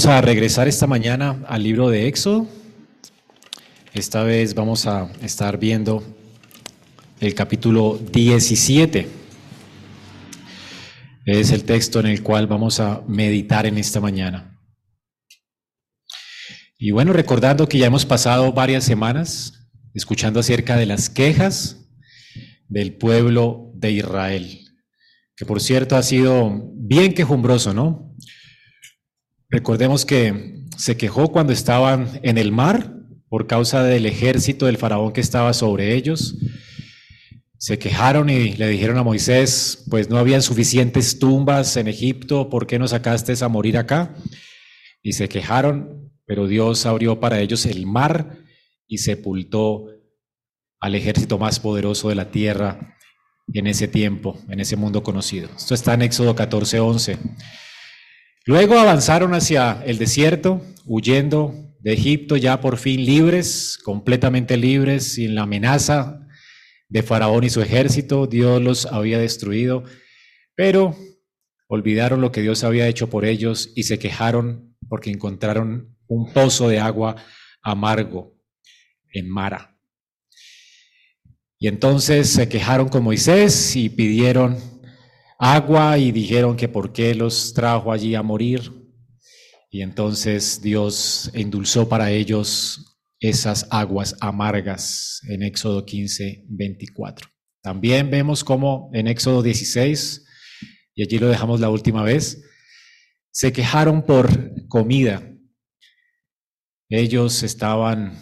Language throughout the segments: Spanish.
Vamos a regresar esta mañana al libro de Éxodo. Esta vez vamos a estar viendo el capítulo 17. Es el texto en el cual vamos a meditar en esta mañana. Y bueno, recordando que ya hemos pasado varias semanas escuchando acerca de las quejas del pueblo de Israel, que por cierto ha sido bien quejumbroso, ¿no? Recordemos que se quejó cuando estaban en el mar por causa del ejército del faraón que estaba sobre ellos. Se quejaron y le dijeron a Moisés, pues no habían suficientes tumbas en Egipto, ¿por qué nos sacaste a morir acá? Y se quejaron, pero Dios abrió para ellos el mar y sepultó al ejército más poderoso de la tierra en ese tiempo, en ese mundo conocido. Esto está en Éxodo 14, 11. Luego avanzaron hacia el desierto, huyendo de Egipto ya por fin libres, completamente libres, sin la amenaza de Faraón y su ejército. Dios los había destruido, pero olvidaron lo que Dios había hecho por ellos y se quejaron porque encontraron un pozo de agua amargo en Mara. Y entonces se quejaron con Moisés y pidieron agua y dijeron que por qué los trajo allí a morir. Y entonces Dios endulzó para ellos esas aguas amargas en Éxodo 15, 24. También vemos como en Éxodo 16, y allí lo dejamos la última vez, se quejaron por comida. Ellos estaban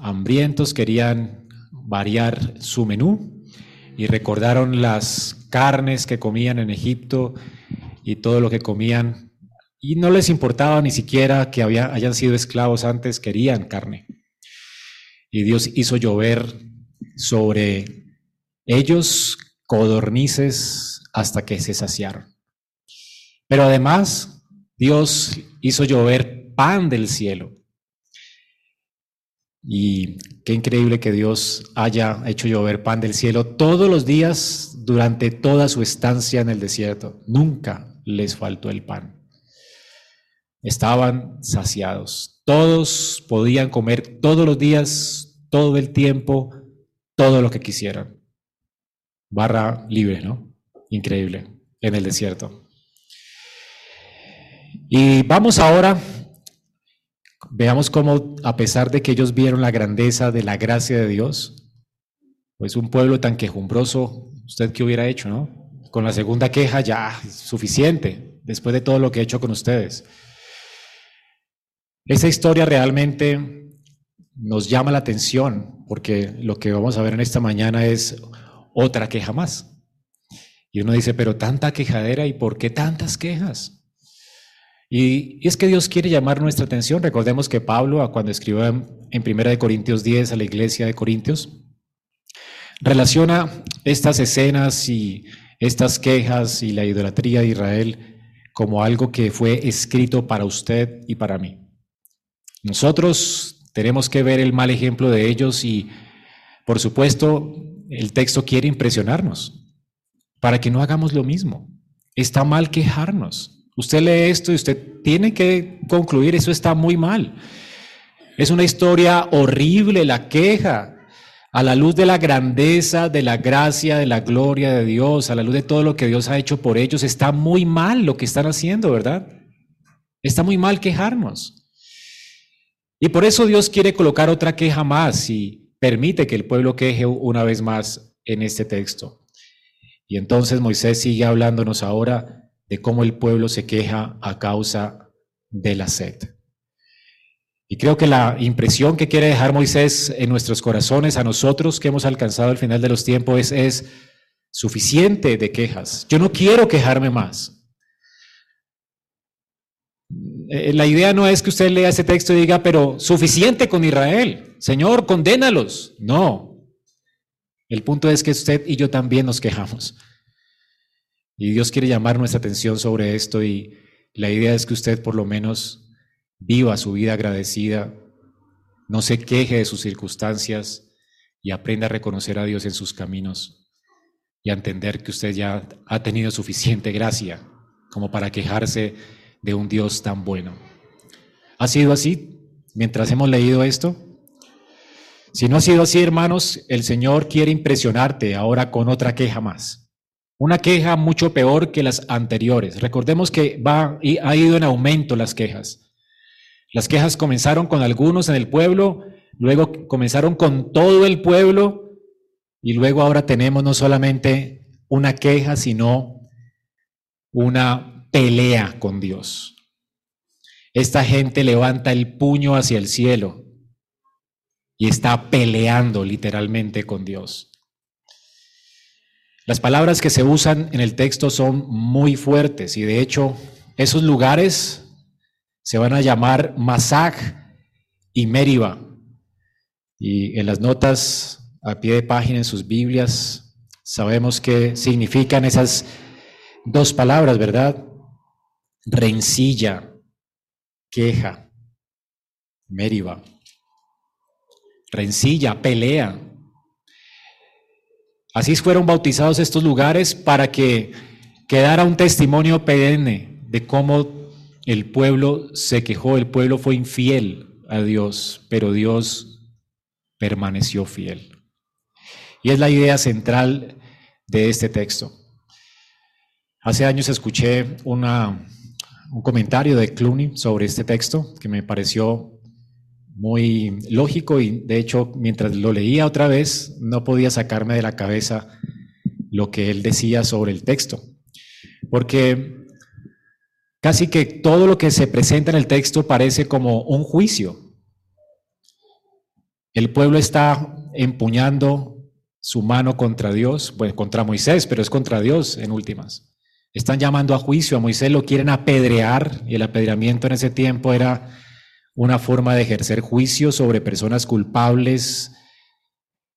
hambrientos, querían variar su menú y recordaron las carnes que comían en Egipto y todo lo que comían. Y no les importaba ni siquiera que había, hayan sido esclavos antes, querían carne. Y Dios hizo llover sobre ellos codornices hasta que se saciaron. Pero además, Dios hizo llover pan del cielo. Y qué increíble que Dios haya hecho llover pan del cielo todos los días durante toda su estancia en el desierto. Nunca les faltó el pan. Estaban saciados. Todos podían comer todos los días, todo el tiempo, todo lo que quisieran. Barra libre, ¿no? Increíble, en el desierto. Y vamos ahora, veamos cómo, a pesar de que ellos vieron la grandeza de la gracia de Dios, pues un pueblo tan quejumbroso ¿Usted qué hubiera hecho, no? Con la segunda queja ya suficiente, después de todo lo que he hecho con ustedes. Esa historia realmente nos llama la atención porque lo que vamos a ver en esta mañana es otra queja más. Y uno dice, pero tanta quejadera y por qué tantas quejas? Y, es que Dios quiere llamar nuestra atención. Recordemos que Pablo, cuando escribió en, en Primera de Corintios 10 a la iglesia de Corintios, relaciona estas escenas y estas quejas y la idolatría de Israel como algo que fue escrito para usted y para mí. Nosotros tenemos que ver el mal ejemplo de ellos y, por supuesto, el texto quiere impresionarnos para que no hagamos lo mismo. Está mal quejarnos. Usted lee esto y usted tiene que concluir, eso está muy mal. Es una historia horrible la queja, a la luz de la grandeza, de la gracia, de la gloria de Dios, a la luz de todo lo que Dios ha hecho por ellos, está muy mal lo que están haciendo, ¿verdad? Está muy mal quejarnos. Y por eso Dios quiere colocar otra queja más y permite que el pueblo queje una vez más en este texto. Y entonces Moisés sigue hablándonos ahora de cómo el pueblo se queja a causa de la sed. Y creo que la impresión que quiere dejar Moisés en nuestros corazones, a nosotros que hemos alcanzado el final de los tiempos, es, suficiente de quejas. Yo no quiero quejarme más. Eh, la idea no es que usted lea ese texto y diga, pero suficiente con Israel. Señor, condénalos. No. El punto es que usted y yo también nos quejamos. Y Dios quiere llamar nuestra atención sobre esto y la idea es que usted por lo menos viva su vida agradecida, no se queje de sus circunstancias y aprenda a reconocer a Dios en sus caminos y a entender que usted ya ha tenido suficiente gracia como para quejarse de un Dios tan bueno. ¿Ha sido así mientras hemos leído esto? Si no ha sido así, hermanos, el Señor quiere impresionarte ahora con otra queja más. Una queja mucho peor que las anteriores. Recordemos que va y ha ido en aumento las quejas. Las quejas comenzaron con algunos en el pueblo, luego comenzaron con todo el pueblo y luego ahora tenemos no solamente una queja, sino una pelea con Dios. Esta gente levanta el puño hacia el cielo y está peleando literalmente con Dios. Las palabras que se usan en el texto son muy fuertes y de hecho esos lugares se van a llamar Masaj y Meriba. Y en las notas a pie de página en sus Biblias sabemos qué significan esas dos palabras, ¿verdad? Rencilla, queja, Meriba. Rencilla, pelea, Así fueron bautizados estos lugares para que quedara un testimonio perenne de cómo el pueblo se quejó, el pueblo fue infiel a Dios, pero Dios permaneció fiel. Y es la idea central de este texto. Hace años escuché un comentario de Clooney sobre este texto que me pareció muy lógico y de hecho mientras lo leía otra vez no podía sacarme de la cabeza lo que él decía sobre el texto. Porque casi que todo lo que se presenta en el texto parece como un juicio. El pueblo está empuñando su mano contra Dios, pues contra Moisés, pero es contra Dios en últimas. Están llamando a juicio, a Moisés lo quieren apedrear y el apedreamiento en ese tiempo era una forma de ejercer juicio sobre personas culpables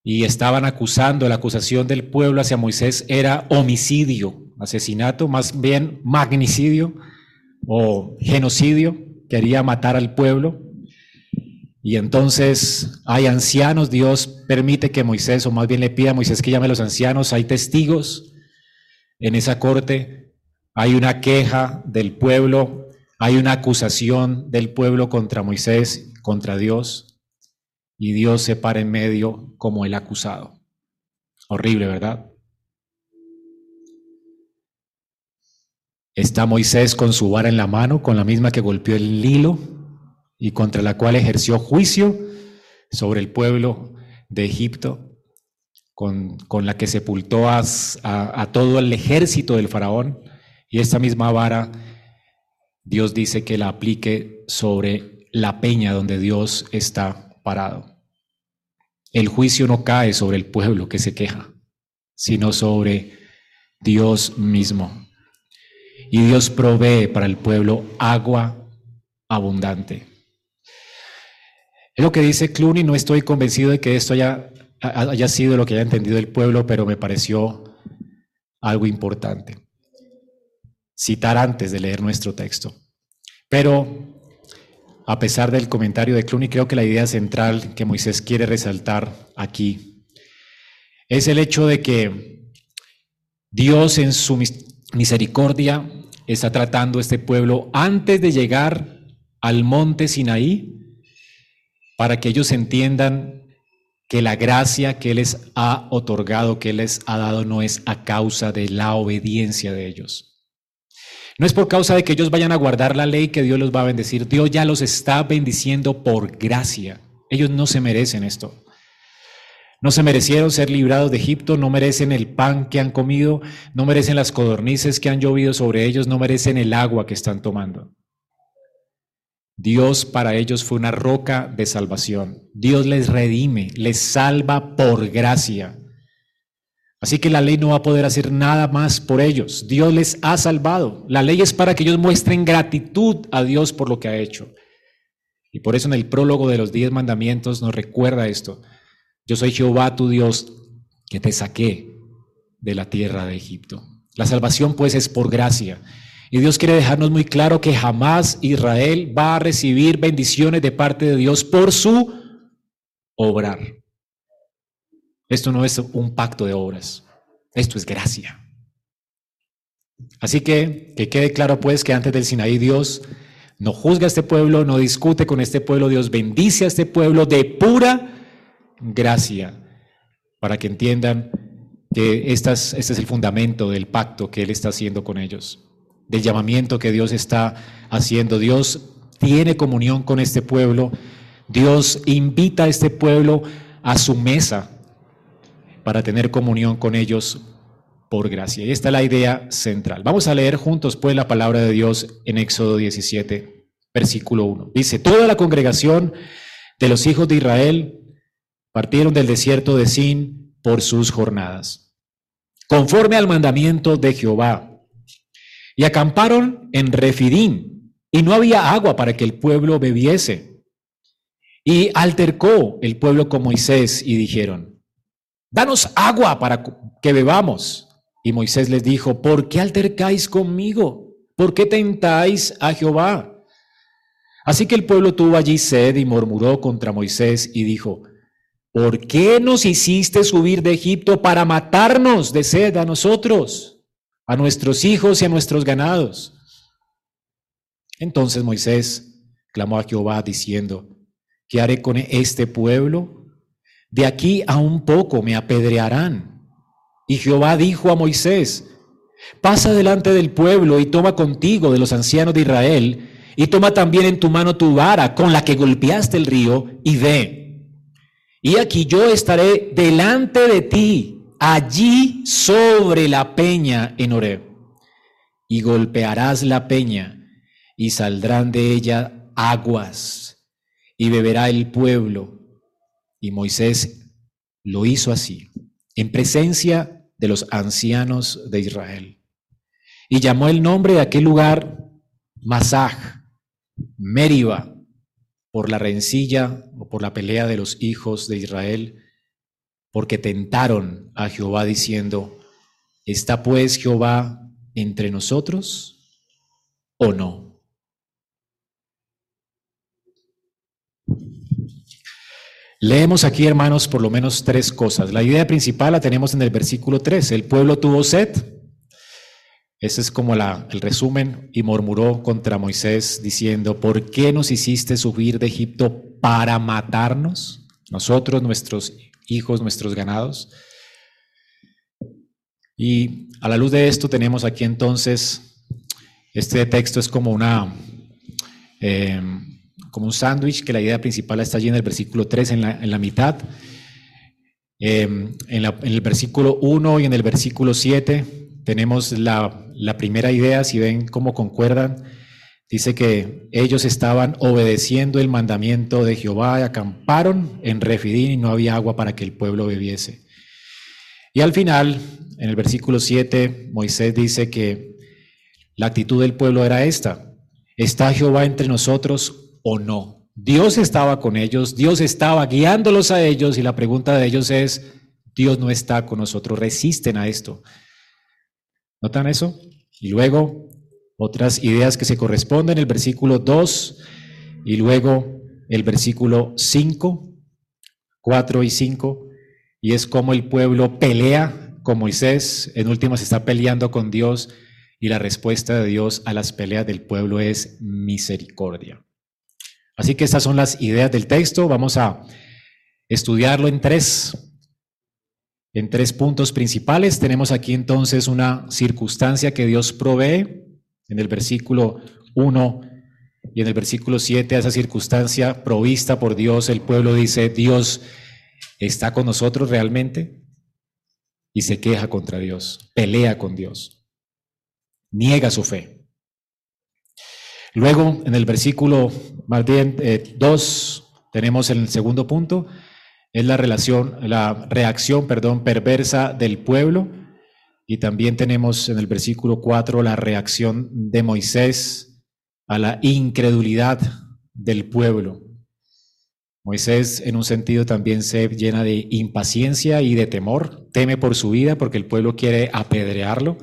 y estaban acusando, la acusación del pueblo hacia Moisés era homicidio, asesinato, más bien magnicidio o genocidio, quería matar al pueblo. Y entonces hay ancianos, Dios permite que Moisés, o más bien le pida a Moisés que llame a los ancianos, hay testigos en esa corte, hay una queja del pueblo hay una acusación del pueblo contra Moisés, contra Dios, y Dios se para en medio como el acusado. Horrible, ¿verdad? Está Moisés con su vara en la mano, con la misma que golpeó el Nilo y contra la cual ejerció juicio sobre el pueblo de Egipto, con, con la que sepultó a, a todo el ejército del faraón, y esta misma vara Dios dice que la aplique sobre la peña donde Dios está parado. El juicio no cae sobre el pueblo que se queja, sino sobre Dios mismo. Y Dios provee para el pueblo agua abundante. Es lo que dice Clooney, no estoy convencido de que esto haya, haya sido lo que haya entendido el pueblo, pero me pareció algo importante citar antes de leer nuestro texto. Pero a pesar del comentario de Clooney, creo que la idea central que Moisés quiere resaltar aquí es el hecho de que Dios en su misericordia está tratando a este pueblo antes de llegar al monte Sinaí para que ellos entiendan que la gracia que les ha otorgado, que les ha dado, no es a causa de la obediencia de ellos no es por causa de que ellos vayan a guardar la ley que Dios los va a bendecir. Dios ya los está bendiciendo por gracia. Ellos no se merecen esto. No se merecieron ser librados de Egipto, no merecen el pan que han comido, no merecen las codornices que han llovido sobre ellos, no merecen el agua que están tomando. Dios para ellos fue una roca de salvación. Dios les redime, les salva por gracia. Así que la ley no va a poder hacer nada más por ellos. Dios les ha salvado. La ley es para que ellos muestren gratitud a Dios por lo que ha hecho. Y por eso en el prólogo de los diez mandamientos nos recuerda esto. Yo soy Jehová tu Dios que te saqué de la tierra de Egipto. La salvación pues es por gracia. Y Dios quiere dejarnos muy claro que jamás Israel va a recibir bendiciones de parte de Dios por su obrar. Esto no es un pacto de obras, esto es gracia. Así que que quede claro pues que antes del Sinaí Dios no juzga a este pueblo, no discute con este pueblo, Dios bendice a este pueblo de pura gracia, para que entiendan que este es el fundamento del pacto que Él está haciendo con ellos, del llamamiento que Dios está haciendo. Dios tiene comunión con este pueblo, Dios invita a este pueblo a su mesa para tener comunión con ellos por gracia. Y esta es la idea central. Vamos a leer juntos pues la palabra de Dios en Éxodo 17, versículo 1. Dice, toda la congregación de los hijos de Israel partieron del desierto de Sin por sus jornadas, conforme al mandamiento de Jehová, y acamparon en Refidín, y no había agua para que el pueblo bebiese. Y altercó el pueblo con Moisés y dijeron, danos agua para que bebamos. Y Moisés les dijo, ¿por qué altercáis conmigo? ¿Por qué tentáis a Jehová? Así que el pueblo tuvo allí sed y murmuró contra Moisés y dijo, ¿por qué nos hiciste subir de Egipto para matarnos de sed a nosotros, a nuestros hijos y a nuestros ganados? Entonces Moisés clamó a Jehová diciendo, ¿qué haré con este pueblo? De aquí a un poco me apedrearán y Jehová dijo a Moisés, pasa delante del pueblo y toma contigo de los ancianos de Israel, y toma también en tu mano tu vara con la que golpeaste el río, y ve. Y aquí yo estaré delante de ti, allí sobre la peña en Oreb. Y golpearás la peña, y saldrán de ella aguas, y beberá el pueblo. Y Moisés lo hizo así, en presencia de los ancianos de Israel. Y llamó el nombre de aquel lugar Masaj, Meriba, por la rencilla o por la pelea de los hijos de Israel, porque tentaron a Jehová diciendo, ¿está pues Jehová entre nosotros o no? Leemos aquí, hermanos, por lo menos tres cosas. La idea principal la tenemos en el versículo 3. El pueblo tuvo sed. Ese es como el resumen. Y murmuró contra Moisés diciendo, ¿por qué nos hiciste subir de Egipto para matarnos? Nosotros, nuestros hijos, nuestros ganados. Y a la luz de esto tenemos aquí entonces, este texto es como una... Eh, un sándwich, que la idea principal está allí en el versículo 3, en la, en la mitad. Em, en, en, el versículo 1 y en el versículo 7 tenemos la, la primera idea, si ven cómo concuerdan, dice que ellos estaban obedeciendo el mandamiento de Jehová y acamparon en Refidín y no había agua para que el pueblo bebiese. Y al final, en el versículo 7, Moisés dice que la actitud del pueblo era esta, ¿está Jehová entre nosotros o no. Dios estaba con ellos, Dios estaba guiándolos a ellos y la pregunta de ellos es, Dios no está con nosotros, resisten a esto. ¿Notan eso? Y luego otras ideas que se corresponden, el versículo 2 y luego el versículo 5, 4 y 5, y es como el pueblo pelea con Moisés, en último se está peleando con Dios y la respuesta de Dios a las peleas del pueblo es misericordia. Así que estas son las ideas del texto. Vamos a estudiarlo en tres, en tres puntos principales. Tenemos aquí entonces una circunstancia que Dios provee en el versículo 1 y en el versículo 7 a esa circunstancia provista por Dios. El pueblo dice, Dios está con nosotros realmente y se queja contra Dios, pelea con Dios, niega su fe. Luego, en el versículo más bien 2, eh, tenemos el segundo punto, es la relación, la reacción, perdón, perversa del pueblo. Y también tenemos en el versículo 4 la reacción de Moisés a la incredulidad del pueblo. Moisés en un sentido también se llena de impaciencia y de temor, teme por su vida porque el pueblo quiere apedrearlo.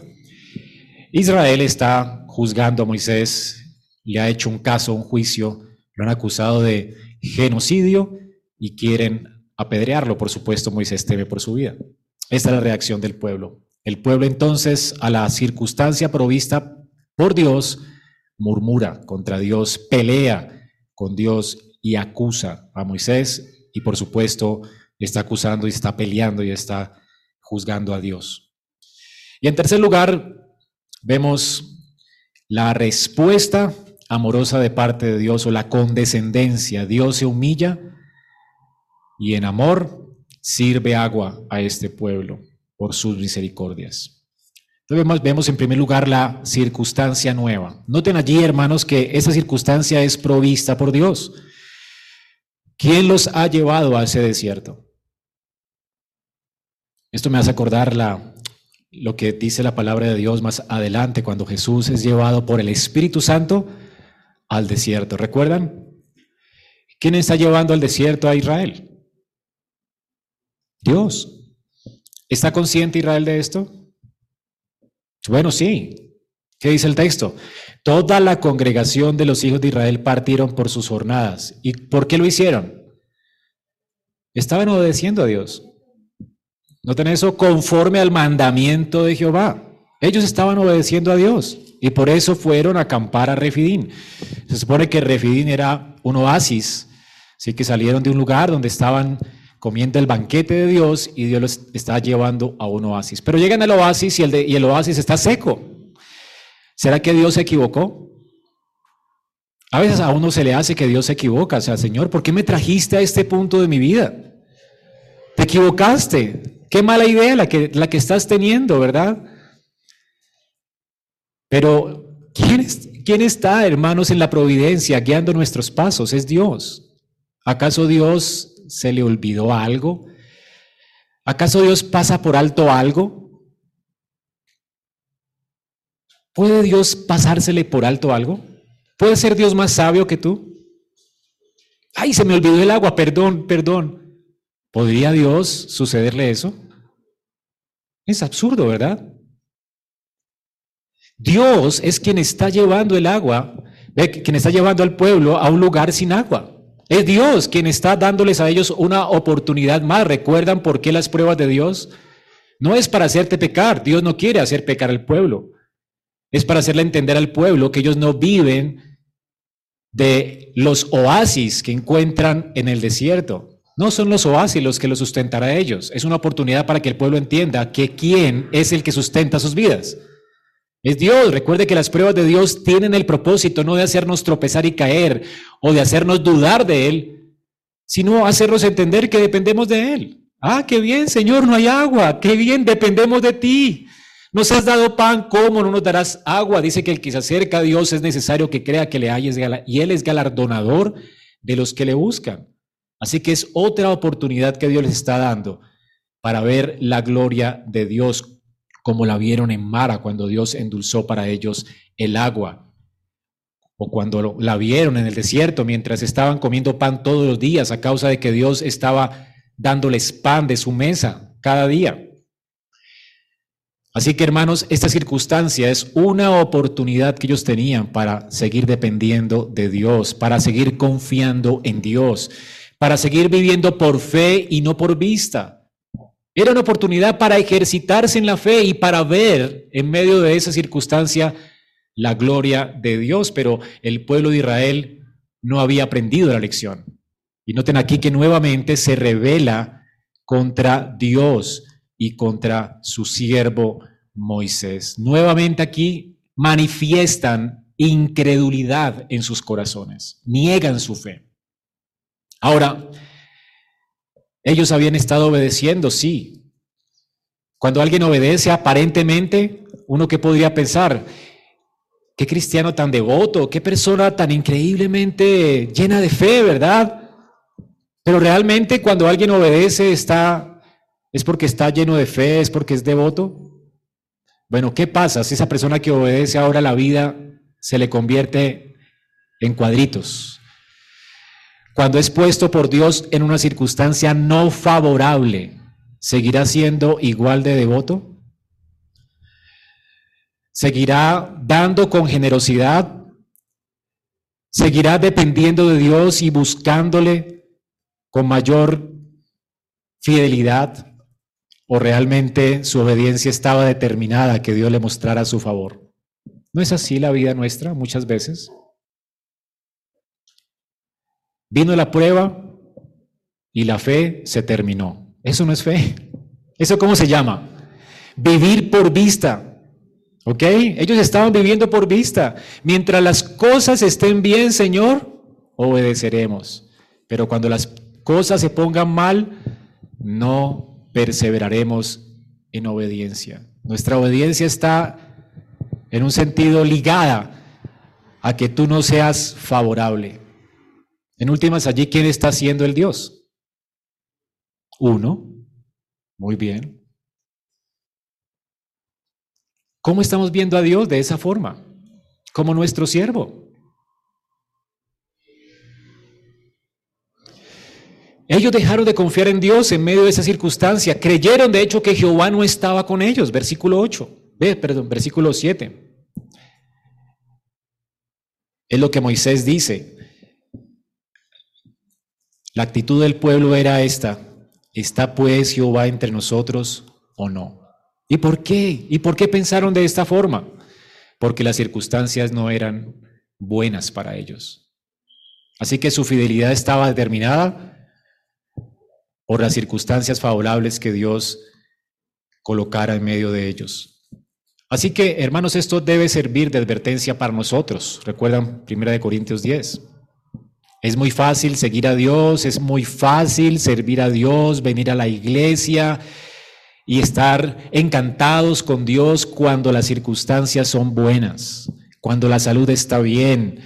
Israel está juzgando a Moisés le ha hecho un caso, un juicio, lo han acusado de genocidio y quieren apedrearlo. Por supuesto, Moisés teme por su vida. Esta es la reacción del pueblo. El pueblo entonces a la circunstancia provista por Dios murmura contra Dios, pelea con Dios y acusa a Moisés y por supuesto está acusando y está peleando y está juzgando a Dios. Y en tercer lugar, vemos la respuesta amorosa de parte de Dios o la condescendencia. Dios se humilla y en amor sirve agua a este pueblo por sus misericordias. Entonces vemos en primer lugar la circunstancia nueva. Noten allí, hermanos, que esa circunstancia es provista por Dios. ¿Quién los ha llevado a ese desierto? Esto me hace acordar lo que dice la palabra de Dios más adelante, cuando Jesús es llevado por el Espíritu Santo al desierto. ¿Recuerdan? ¿Quién está llevando al desierto a Israel? Dios. ¿Está consciente Israel de esto? Bueno, sí. ¿Qué dice el texto? Toda la congregación de los hijos de Israel partieron por sus jornadas. ¿Y por qué lo hicieron? Estaban obedeciendo a Dios. Noten eso conforme al mandamiento de Jehová. Ellos estaban obedeciendo a Dios y por eso fueron a acampar a Refidín. Se supone que Refidín era un oasis, así que salieron de un lugar donde estaban comiendo el banquete de Dios y Dios los está llevando a un oasis. Pero llegan al oasis y el, y el oasis está seco. ¿Será que Dios se equivocó? A veces a uno se le hace que Dios se equivoca. O sea, Señor, ¿por qué me trajiste a este punto de mi vida? Te equivocaste. Qué mala idea la que, la que estás teniendo, ¿verdad? Pero, ¿quién, ¿quién está, hermanos, en la providencia guiando nuestros pasos? Es Dios. ¿Acaso Dios se le olvidó algo? ¿Acaso Dios pasa por alto algo? ¿Puede Dios pasársele por alto algo? ¿Puede ser Dios más sabio que tú? Ay, se me olvidó el agua, perdón, perdón. ¿Podría Dios sucederle eso? Es absurdo, ¿verdad? Dios es quien está llevando el agua, quien está llevando al pueblo a un lugar sin agua. Es Dios quien está dándoles a ellos una oportunidad más. ¿Recuerdan por qué las pruebas de Dios? No es para hacerte pecar. Dios no quiere hacer pecar al pueblo. Es para hacerle entender al pueblo que ellos no viven de los oasis que encuentran en el desierto. No son los oasis los que los sustentará a ellos. Es una oportunidad para que el pueblo entienda que quién es el que sustenta sus vidas. Es Dios. Recuerde que las pruebas de Dios tienen el propósito no de hacernos tropezar y caer o de hacernos dudar de Él, sino hacernos entender que dependemos de Él. Ah, qué bien, Señor, no hay agua. Qué bien, dependemos de ti. Nos has dado pan, ¿cómo no nos darás agua? Dice que el que se acerca a Dios es necesario que crea que le hayes y Él es galardonador de los que le buscan. Así que es otra oportunidad que Dios les está dando para ver la gloria de Dios como la vieron en Mara cuando Dios endulzó para ellos el agua, o cuando la vieron en el desierto mientras estaban comiendo pan todos los días a causa de que Dios estaba dándoles pan de su mesa cada día. Así que hermanos, esta circunstancia es una oportunidad que ellos tenían para seguir dependiendo de Dios, para seguir confiando en Dios, para seguir viviendo por fe y no por vista. Era una oportunidad para ejercitarse en la fe y para ver en medio de esa circunstancia la gloria de Dios, pero el pueblo de Israel no había aprendido la lección. Y noten aquí que nuevamente se revela contra Dios y contra su siervo Moisés. Nuevamente aquí manifiestan incredulidad en sus corazones, niegan su fe. Ahora, ellos habían estado obedeciendo, sí. Cuando alguien obedece aparentemente, uno que podría pensar, qué cristiano tan devoto, qué persona tan increíblemente llena de fe, ¿verdad? Pero realmente cuando alguien obedece está es porque está lleno de fe, es porque es devoto. Bueno, ¿qué pasa si esa persona que obedece ahora la vida se le convierte en cuadritos? Cuando es puesto por Dios en una circunstancia no favorable, ¿seguirá siendo igual de devoto? ¿Seguirá dando con generosidad? ¿Seguirá dependiendo de Dios y buscándole con mayor fidelidad? ¿O realmente su obediencia estaba determinada a que Dios le mostrara su favor? ¿No es así la vida nuestra muchas veces? Vino la prueba y la fe se terminó. Eso no es fe. ¿Eso cómo se llama? Vivir por vista. ¿Ok? Ellos estaban viviendo por vista. Mientras las cosas estén bien, Señor, obedeceremos. Pero cuando las cosas se pongan mal, no perseveraremos en obediencia. Nuestra obediencia está en un sentido ligada a que tú no seas favorable. En últimas, allí, ¿quién está siendo el Dios? Uno. Muy bien. ¿Cómo estamos viendo a Dios de esa forma? Como nuestro siervo. Ellos dejaron de confiar en Dios en medio de esa circunstancia. Creyeron, de hecho, que Jehová no estaba con ellos. Versículo 8. Ve, perdón, versículo 7. Es lo que Moisés dice. La actitud del pueblo era esta. ¿Está pues Jehová entre nosotros o no? ¿Y por qué? ¿Y por qué pensaron de esta forma? Porque las circunstancias no eran buenas para ellos. Así que su fidelidad estaba determinada por las circunstancias favorables que Dios colocara en medio de ellos. Así que, hermanos, esto debe servir de advertencia para nosotros. Recuerdan 1 Corintios 10. Es muy fácil seguir a Dios, es muy fácil servir a Dios, venir a la iglesia y estar encantados con Dios cuando las circunstancias son buenas, cuando la salud está bien,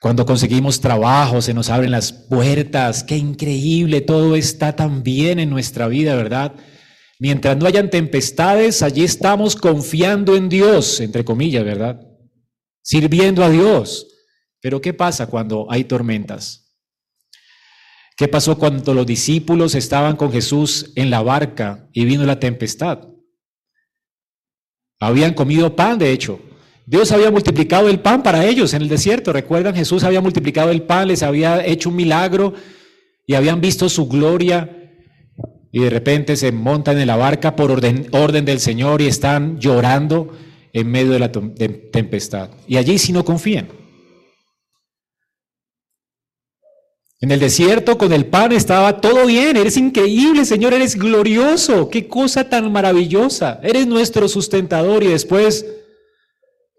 cuando conseguimos trabajo, se nos abren las puertas. Qué increíble, todo está tan bien en nuestra vida, ¿verdad? Mientras no hayan tempestades, allí estamos confiando en Dios, entre comillas, ¿verdad? Sirviendo a Dios. Pero ¿qué pasa cuando hay tormentas? ¿Qué pasó cuando los discípulos estaban con Jesús en la barca y vino la tempestad? Habían comido pan, de hecho, Dios había multiplicado el pan para ellos en el desierto. Recuerdan, Jesús había multiplicado el pan, les había hecho un milagro y habían visto su gloria. Y de repente se montan en la barca por orden, orden del Señor y están llorando en medio de la tempestad. Y allí sí no confían. En el desierto con el pan estaba todo bien, eres increíble, Señor, eres glorioso, qué cosa tan maravillosa, eres nuestro sustentador y después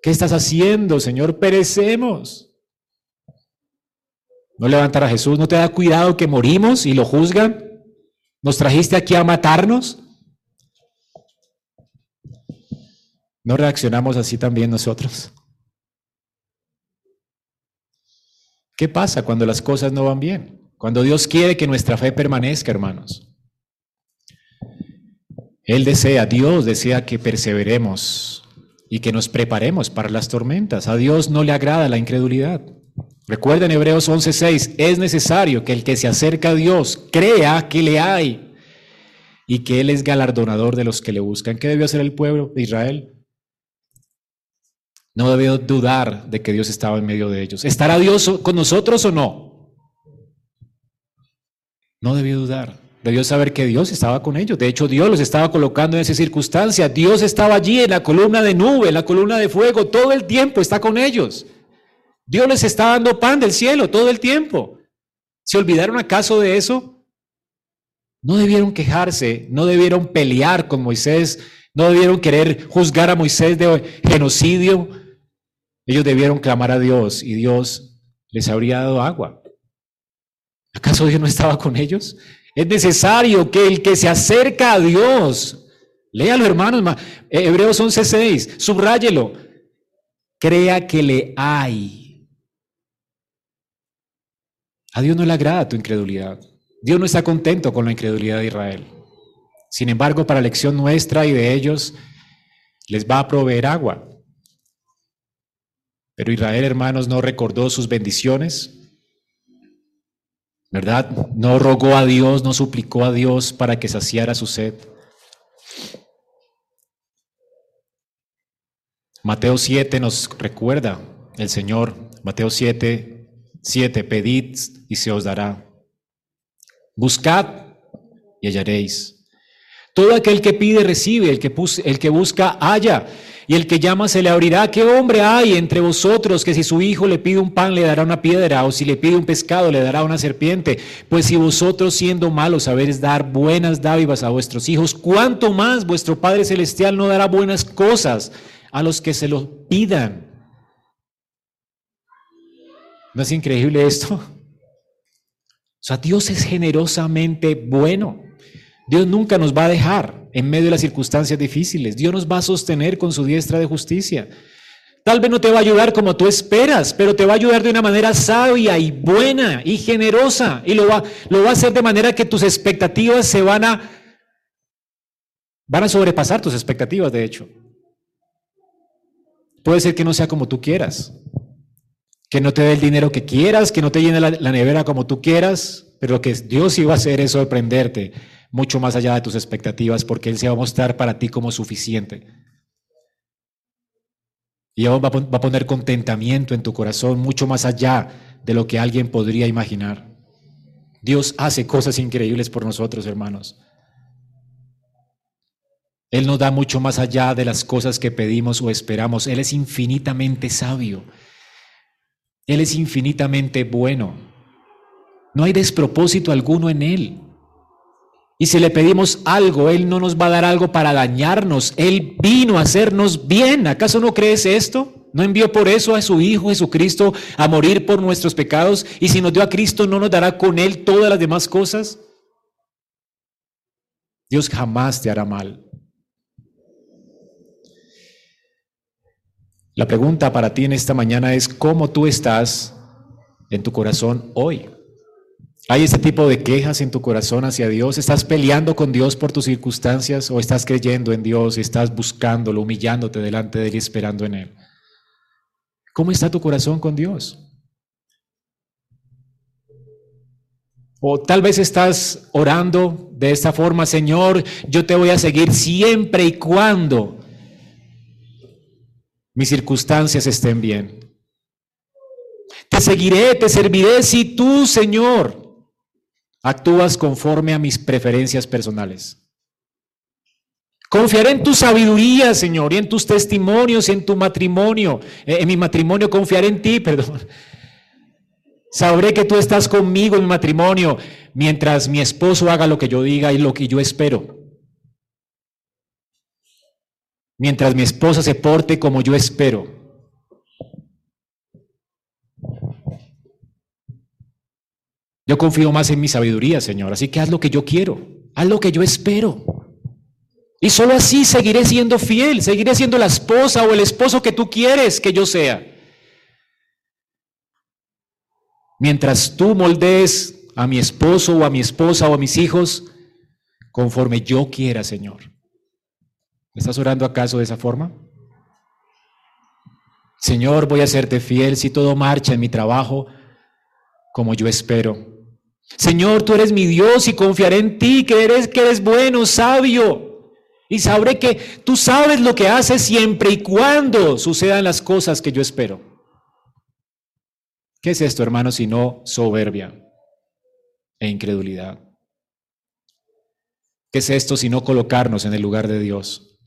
¿Qué estás haciendo, Señor? Perecemos. No levantar a Jesús, no te da cuidado que morimos y lo juzgan. ¿Nos trajiste aquí a matarnos? ¿No reaccionamos así también nosotros? ¿Qué pasa cuando las cosas no van bien? Cuando Dios quiere que nuestra fe permanezca, hermanos. Él desea, Dios desea que perseveremos y que nos preparemos para las tormentas. A Dios no le agrada la incredulidad. Recuerden Hebreos 11:6, es necesario que el que se acerca a Dios crea que le hay y que Él es galardonador de los que le buscan. ¿Qué debió hacer el pueblo de Israel? No debió dudar de que Dios estaba en medio de ellos. ¿Estará Dios con nosotros o no? No debió dudar. Debió saber que Dios estaba con ellos. De hecho, Dios los estaba colocando en esa circunstancia. Dios estaba allí en la columna de nube, en la columna de fuego, todo el tiempo está con ellos. Dios les está dando pan del cielo todo el tiempo. ¿Se olvidaron acaso de eso? No debieron quejarse, no debieron pelear con Moisés, no debieron querer juzgar a Moisés de genocidio. Ellos debieron clamar a Dios y Dios les habría dado agua. ¿Acaso Dios no estaba con ellos? Es necesario que el que se acerca a Dios, léalo hermanos, eh, Hebreos 11:6, subráyelo, crea que le hay. A Dios no le agrada tu incredulidad. Dios no está contento con la incredulidad de Israel. Sin embargo, para lección nuestra y de ellos, les va a proveer agua. Pero Israel, hermanos, no recordó sus bendiciones, ¿verdad? No rogó a Dios, no suplicó a Dios para que saciara su sed. Mateo 7 nos recuerda el Señor, Mateo 7, 7, pedid y se os dará. Buscad y hallaréis. Todo aquel que pide recibe, el que, el que busca halla, y el que llama se le abrirá. ¿Qué hombre hay entre vosotros que si su hijo le pide un pan le dará una piedra o si le pide un pescado le dará una serpiente? Pues si vosotros siendo malos sabéis dar buenas dádivas a vuestros hijos, ¿cuánto más vuestro Padre Celestial no dará buenas cosas a los que se lo pidan? ¿No es increíble esto? O sea, Dios es generosamente bueno. Dios nunca nos va a dejar en medio de las circunstancias difíciles. Dios nos va a sostener con su diestra de justicia. Tal vez no te va a ayudar como tú esperas, pero te va a ayudar de una manera sabia y buena y generosa. Y lo va, lo va a hacer de manera que tus expectativas se van a, van a sobrepasar tus expectativas, de hecho. Puede ser que no sea como tú quieras, que no te dé el dinero que quieras, que no te llene la, nevera como tú quieras, pero lo que Dios iba a hacer es sorprenderte mucho más allá de tus expectativas, porque Él se va a mostrar para ti como suficiente. Y va a poner contentamiento en tu corazón mucho más allá de lo que alguien podría imaginar. Dios hace cosas increíbles por nosotros, hermanos. Él nos da mucho más allá de las cosas que pedimos o esperamos. Él es infinitamente sabio. Él es infinitamente bueno. No hay despropósito alguno en Él. Y si le pedimos algo, Él no nos va a dar algo para dañarnos. Él vino a hacernos bien. ¿Acaso no crees esto? ¿No envió por eso a su Hijo Jesucristo a morir por nuestros pecados? Y si nos dio a Cristo, ¿no nos dará con Él todas las demás cosas? Dios jamás te hará mal. La pregunta para ti en esta mañana es, ¿cómo tú estás en tu corazón hoy? ¿Hay ese tipo de quejas en tu corazón hacia Dios? ¿Estás peleando con Dios por tus circunstancias o estás creyendo en Dios estás buscándolo, humillándote delante de Él y esperando en Él? ¿Cómo está tu corazón con Dios? O tal vez estás orando de esta forma, Señor, yo te voy a seguir siempre y cuando mis circunstancias estén bien. Te seguiré, te serviré si tú, Señor, actúas conforme a mis preferencias personales. Confiaré en tu sabiduría, Señor, y en tus testimonios, y en tu matrimonio. Eh, en mi matrimonio confiaré en ti, perdón. Sabré que tú estás conmigo en mi matrimonio mientras mi esposo haga lo que yo diga y lo que yo espero. Mientras mi esposa se porte como yo espero. Yo confío más en mi sabiduría, Señor, así que haz lo que yo quiero, haz lo que yo espero. Y solo así seguiré siendo fiel, seguiré siendo la esposa o el esposo que tú quieres que yo sea. Mientras tú moldees a mi esposo o a mi esposa o a mis hijos conforme yo quiera, Señor. ¿Estás orando acaso de esa forma? Señor, voy a serte fiel si todo marcha en mi trabajo como yo espero. Señor, tú eres mi Dios y confiaré en ti, que eres, que eres bueno, sabio. Y sabré que tú sabes lo que haces siempre y cuando sucedan las cosas que yo espero. ¿Qué es esto, hermano, sino soberbia e incredulidad? ¿Qué es esto sino colocarnos en el lugar de Dios?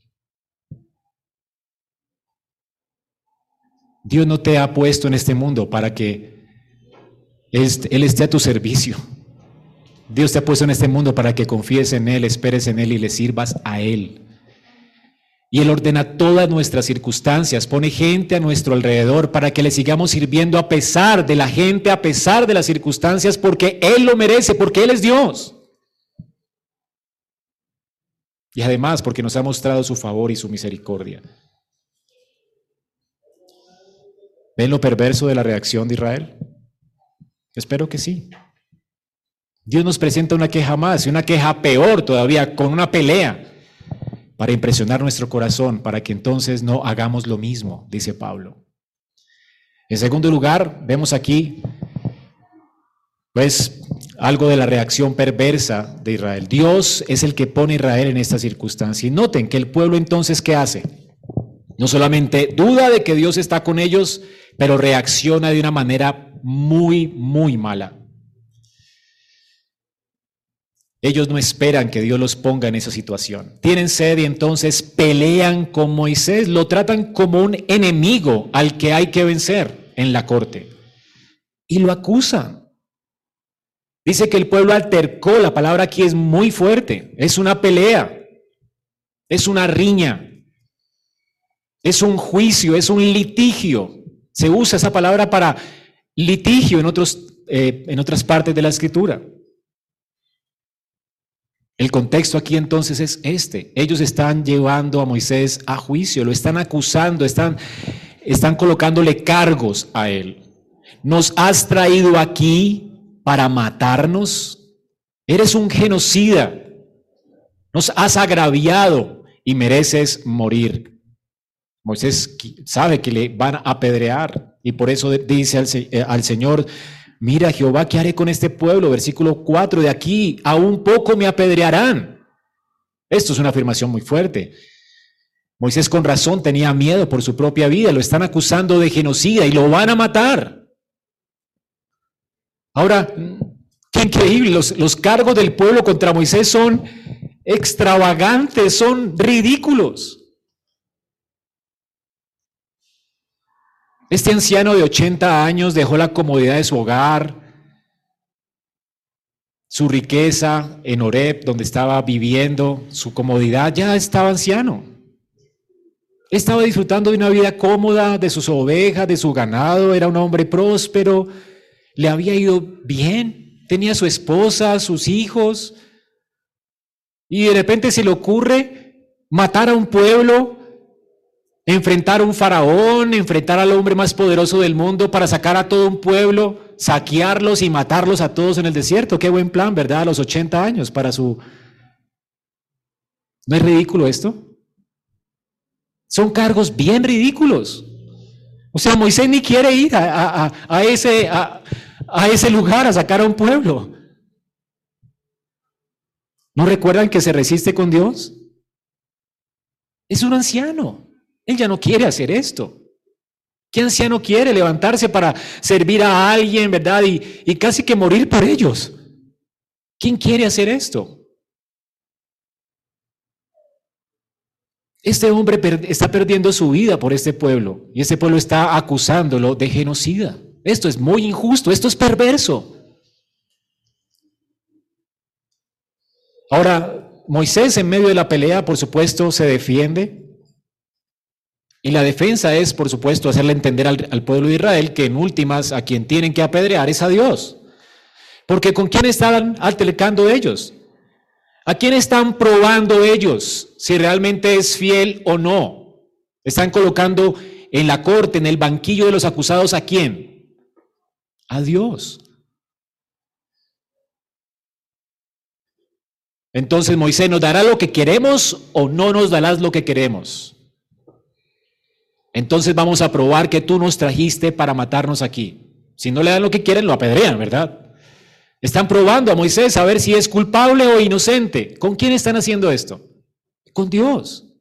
Dios no te ha puesto en este mundo para que Él esté a tu servicio. Dios te ha puesto en este mundo para que confíes en Él, esperes en Él y le sirvas a Él. Y Él ordena todas nuestras circunstancias, pone gente a nuestro alrededor para que le sigamos sirviendo a pesar de la gente, a pesar de las circunstancias, porque Él lo merece, porque Él es Dios. Y además porque nos ha mostrado su favor y su misericordia. ¿Ven lo perverso de la reacción de Israel? Espero que sí. Dios nos presenta una queja más y una queja peor todavía, con una pelea, para impresionar nuestro corazón, para que entonces no hagamos lo mismo, dice Pablo. En segundo lugar, vemos aquí, pues, algo de la reacción perversa de Israel. Dios es el que pone a Israel en esta circunstancia. Y noten que el pueblo entonces, ¿qué hace? No solamente duda de que Dios está con ellos, pero reacciona de una manera muy, muy mala. Ellos no esperan que Dios los ponga en esa situación. Tienen sed y entonces pelean con Moisés, lo tratan como un enemigo al que hay que vencer en la corte. Y lo acusan. Dice que el pueblo altercó, la palabra aquí es muy fuerte, es una pelea, es una riña, es un juicio, es un litigio. Se usa esa palabra para litigio en, otros, eh, en otras partes de la escritura. El contexto aquí entonces es este. Ellos están llevando a Moisés a juicio, lo están acusando, están, están colocándole cargos a él. Nos has traído aquí para matarnos. Eres un genocida. Nos has agraviado y mereces morir. Moisés sabe que le van a apedrear y por eso dice al, eh, al Señor, Mira Jehová, ¿qué haré con este pueblo? Versículo 4, de aquí a un poco me apedrearán. Esto es una afirmación muy fuerte. Moisés con razón tenía miedo por su propia vida, lo están acusando de genocida y lo van a matar. Ahora, qué increíble, los cargos del pueblo contra Moisés son extravagantes, son ridículos. Este anciano de 80 años dejó la comodidad de su hogar, su riqueza en Oreb, donde estaba viviendo, su comodidad, ya estaba anciano. Estaba disfrutando de una vida cómoda, de sus ovejas, de su ganado, era un hombre próspero, le había ido bien, tenía su esposa, sus hijos, y de repente se le ocurre matar a un pueblo enfrentar a un faraón, enfrentar al hombre más poderoso del mundo para sacar a todo un pueblo, saquearlos y matarlos a todos en el desierto. Qué buen plan, ¿verdad? A los 80 años para su... ¿No es ridículo esto? Son cargos bien ridículos. O sea, Moisés ni quiere ir a, ese, a ese lugar a sacar a un pueblo. ¿No recuerdan que se resiste con Dios? Es un anciano. Él ya no quiere hacer esto. ¿Qué anciano quiere levantarse para servir a alguien, verdad? Y, y casi que morir por ellos. ¿Quién quiere hacer esto? Este hombre está perdiendo su vida por este pueblo y este pueblo está acusándolo de genocida. Esto es muy injusto, esto es perverso. Ahora, Moisés en medio de la pelea, por supuesto, se defiende. Y la defensa es, por supuesto, hacerle entender al, pueblo de Israel que en últimas a quien tienen que apedrear es a Dios. Porque ¿con quién están altercando ellos? ¿A quién están probando ellos si realmente es fiel o no? Están colocando en la corte, en el banquillo de los acusados, ¿a quién? A Dios. Entonces Moisés nos dará lo que queremos o no nos darás lo que queremos. Entonces vamos a probar que tú nos trajiste para matarnos aquí. Si no le dan lo que quieren, lo apedrean, ¿verdad? Están probando a Moisés a ver si es culpable o inocente. ¿Con quién están haciendo esto? Con Dios.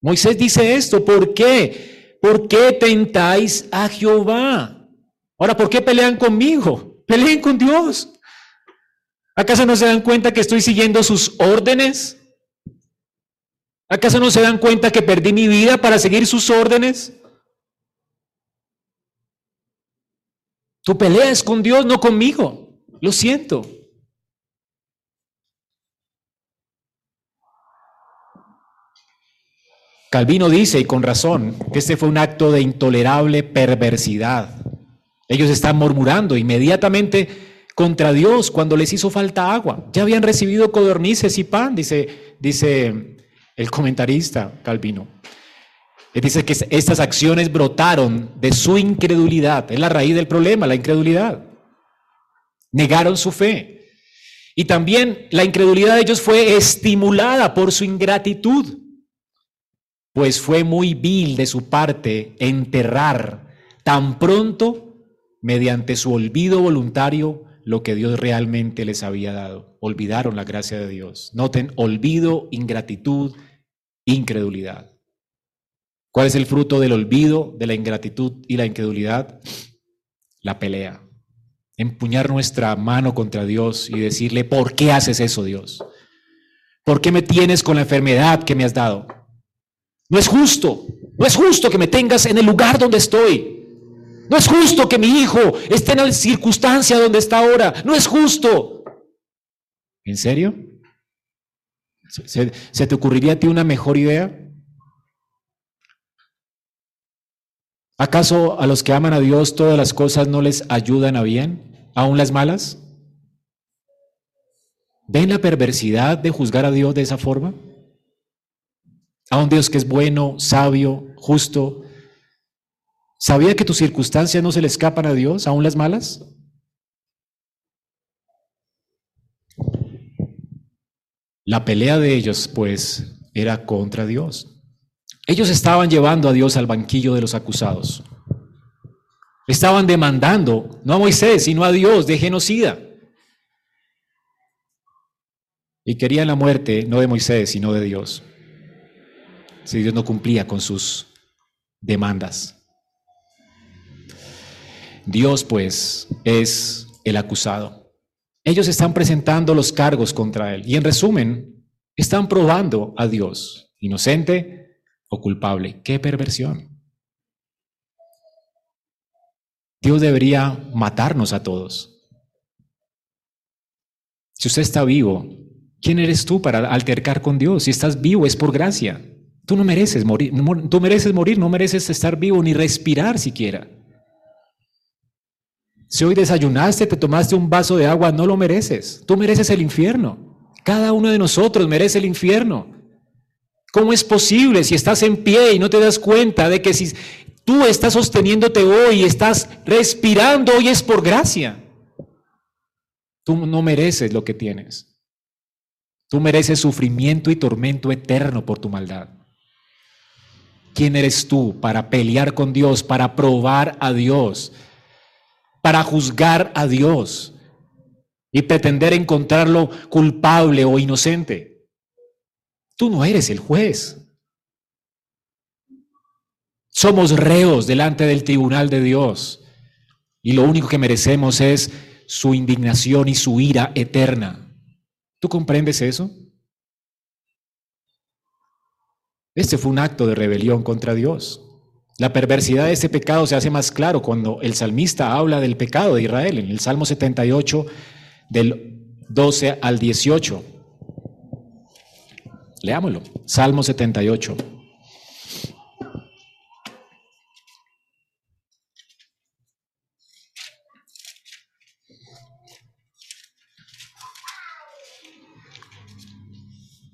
Moisés dice esto, ¿por qué? ¿Por qué tentáis a Jehová? Ahora, ¿por qué pelean conmigo? Peleen con Dios. ¿Acaso no se dan cuenta que estoy siguiendo sus órdenes? ¿Acaso no se dan cuenta que perdí mi vida para seguir sus órdenes? Tu pelea es con Dios, no conmigo. Lo siento. Calvino dice, y con razón, que este fue un acto de intolerable perversidad. Ellos están murmurando inmediatamente contra Dios cuando les hizo falta agua. Ya habían recibido codornices y pan, dice, dice el comentarista Calvino. Dice que estas acciones brotaron de su incredulidad. Es la raíz del problema, la incredulidad. Negaron su fe. Y también la incredulidad de ellos fue estimulada por su ingratitud, pues fue muy vil de su parte enterrar tan pronto, mediante su olvido voluntario, lo que Dios realmente les había dado. Olvidaron la gracia de Dios. Noten, olvido, ingratitud, incredulidad. ¿Cuál es el fruto del olvido, de la ingratitud y la incredulidad? La pelea. empuñar nuestra mano contra Dios y decirle, ¿por qué haces eso, Dios? ¿Por qué me tienes con la enfermedad que me has dado? No es justo, no es justo que me tengas en el lugar donde estoy. No es justo que mi hijo esté en la circunstancia donde está ahora. No es justo. ¿En serio? ¿Se, te ocurriría a ti una mejor idea? ¿Acaso a los que aman a Dios todas las cosas no les ayudan a bien, aún las malas? ¿Ven la perversidad de juzgar a Dios de esa forma? A un Dios que es bueno, sabio, justo. ¿Sabía que tus circunstancias no se le escapan a Dios, aún las malas? La pelea de ellos, pues, era contra Dios. Ellos estaban llevando a Dios al banquillo de los acusados. Estaban demandando, no a Moisés, sino a Dios de genocida. Y querían la muerte no de Moisés, sino de Dios. Si Dios no cumplía con sus demandas. Dios, pues, es el acusado. Ellos están presentando los cargos contra él. Y en resumen, están probando a Dios, inocente o culpable. ¡Qué perversión! Dios debería matarnos a todos. Si usted está vivo, ¿quién eres tú para altercar con Dios? Si estás vivo es por gracia. Tú no mereces morir, tú mereces morir, no mereces estar vivo ni respirar siquiera. Si hoy desayunaste, te tomaste un vaso de agua, no lo mereces. Tú mereces el infierno. Cada uno de nosotros merece el infierno. ¿Cómo es posible si estás en pie y no te das cuenta de que si tú estás sosteniéndote hoy estás respirando hoy es por gracia? Tú no mereces lo que tienes. Tú mereces sufrimiento y tormento eterno por tu maldad. ¿Quién eres tú para pelear con Dios, para probar a Dios, para juzgar a Dios y pretender encontrarlo culpable o inocente? Tú no eres el juez. Somos reos delante del tribunal de Dios y lo único que merecemos es su indignación y su ira eterna. ¿Tú comprendes eso? Este fue un acto de rebelión contra Dios. La perversidad de este pecado se hace más claro cuando el salmista habla del pecado de Israel en el Salmo 78 del 12 al 18. Leámoslo. Salmo 78.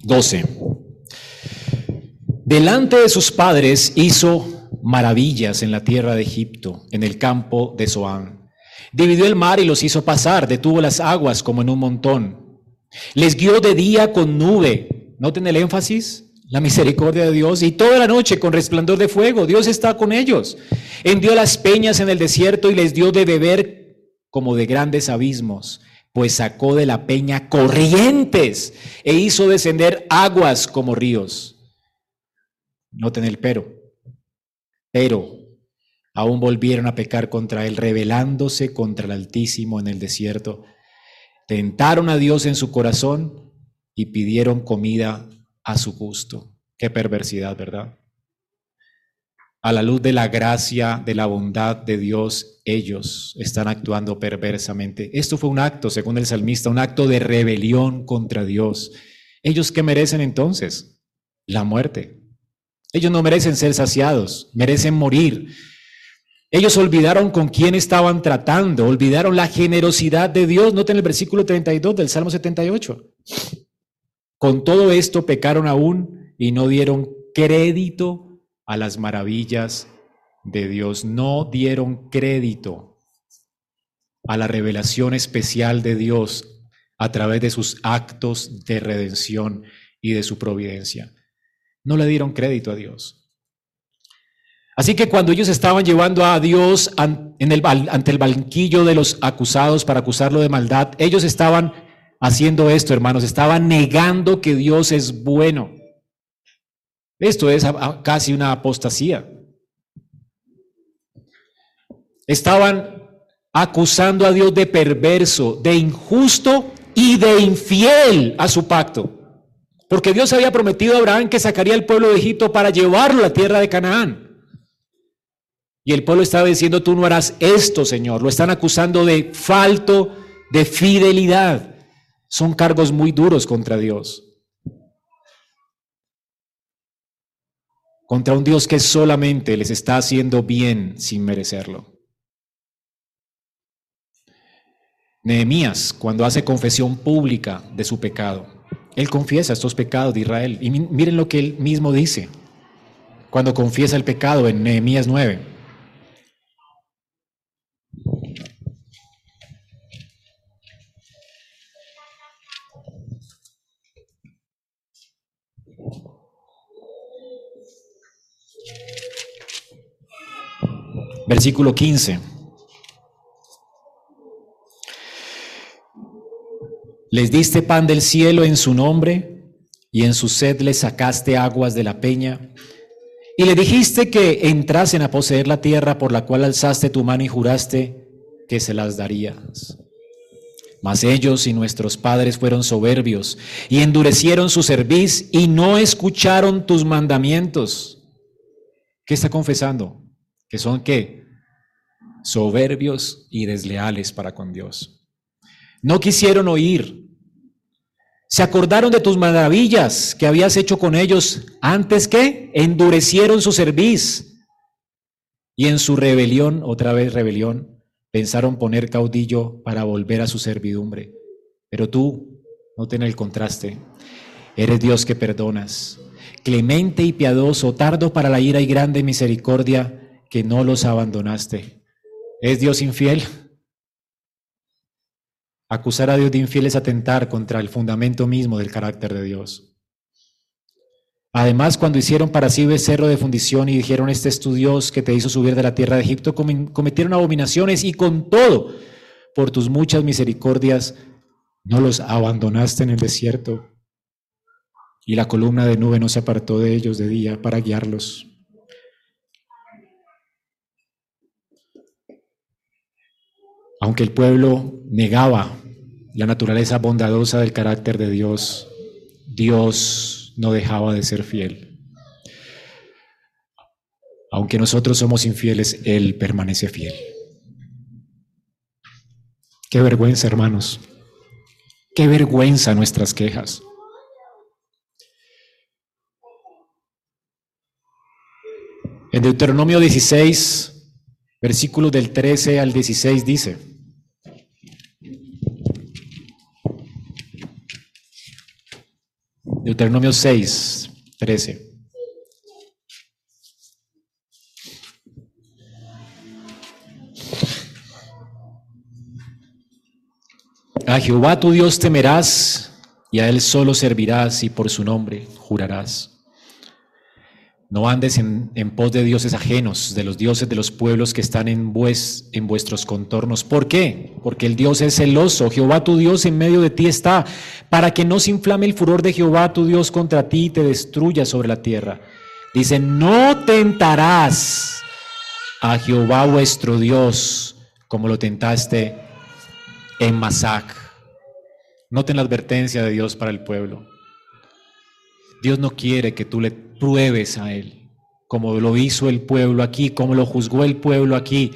Doce. Delante de sus padres hizo maravillas en la tierra de Egipto, en el campo de Zoán. Dividió el mar y los hizo pasar, detuvo las aguas como en un montón. Les guió de día con nube. Noten el énfasis, la misericordia de Dios. Y toda la noche con resplandor de fuego. Dios está con ellos. Hendió las peñas en el desierto y les dio de beber como de grandes abismos pues sacó de la peña corrientes e hizo descender aguas como ríos. Noten el pero. Pero aún volvieron a pecar contra él, rebelándose contra el Altísimo en el desierto. Tentaron a Dios en su corazón y pidieron comida a su gusto. Qué perversidad, ¿verdad? A la luz de la gracia, de la bondad de Dios, ellos están actuando perversamente. Esto fue un acto, según el salmista, un acto de rebelión contra Dios. ¿Ellos qué merecen entonces? La muerte. Ellos no merecen ser saciados, merecen morir. Ellos olvidaron con quién estaban tratando, olvidaron la generosidad de Dios. Noten el versículo 32 del Salmo 78. Con todo esto pecaron aún y no dieron crédito a las maravillas de Dios. No dieron crédito a la revelación especial de Dios a través de sus actos de redención y de su providencia no le dieron crédito a Dios. Así que cuando ellos estaban llevando a Dios ante el banquillo de los acusados para acusarlo de maldad, ellos estaban haciendo esto, hermanos, estaban negando que Dios es bueno. Esto es casi una apostasía. Estaban acusando a Dios de perverso, de injusto y de infiel a su pacto. Porque Dios había prometido a Abraham que sacaría al pueblo de Egipto para llevarlo a la tierra de Canaán. Y el pueblo estaba diciendo, tú no harás esto, Señor. Lo están acusando de falto de fidelidad. Son cargos muy duros contra Dios. Contra un Dios que solamente les está haciendo bien sin merecerlo. Nehemías, cuando hace confesión pública de su pecado, él confiesa estos pecados de Israel. Y miren lo que él mismo dice cuando confiesa el pecado en Nehemías 9. Versículo 15. Les diste pan del cielo en su nombre, y en su sed les sacaste aguas de la peña. Y le dijiste que entrasen a poseer la tierra por la cual alzaste tu mano y juraste que se las darías. Mas ellos y nuestros padres fueron soberbios y endurecieron su cerviz y no escucharon tus mandamientos. ¿Qué está confesando? Que son qué? Soberbios y desleales para con Dios. No quisieron oír. Se acordaron de tus maravillas que habías hecho con ellos antes que endurecieron su cerviz. Y en su rebelión, otra vez rebelión, pensaron poner caudillo para volver a su servidumbre. Pero tú, no ten el contraste, eres Dios que perdonas, clemente y piadoso, tardo para la ira y grande misericordia, que no los abandonaste. ¿Es Dios infiel? Acusar a Dios de infiel es atentar contra el fundamento mismo del carácter de Dios. Además, cuando hicieron para sí becerro de fundición y dijeron, este es tu Dios que te hizo subir de la tierra de Egipto, cometieron abominaciones y con todo, por tus muchas misericordias, no los abandonaste en el desierto. Y la columna de nube no se apartó de ellos de día para guiarlos. Aunque el pueblo negaba la naturaleza bondadosa del carácter de Dios, Dios no dejaba de ser fiel. Aunque nosotros somos infieles, Él permanece fiel. Qué vergüenza, hermanos. Qué vergüenza nuestras quejas. En Deuteronomio 16, versículos del 13 al 16 dice, Deuteronomio 6, 13. A Jehová tu Dios temerás y a Él solo servirás y por su nombre jurarás. No andes en, pos de dioses ajenos, de los dioses de los pueblos que están en, en vuestros contornos. ¿Por qué? Porque el Dios es celoso. Jehová tu Dios en medio de ti está, para que no se inflame el furor de Jehová tu Dios contra ti y te destruya sobre la tierra. Dice, no tentarás a Jehová vuestro Dios como lo tentaste en Masac. Noten la advertencia de Dios para el pueblo. Dios no quiere que tú le pruebes a Él, como lo hizo el pueblo aquí, como lo juzgó el pueblo aquí.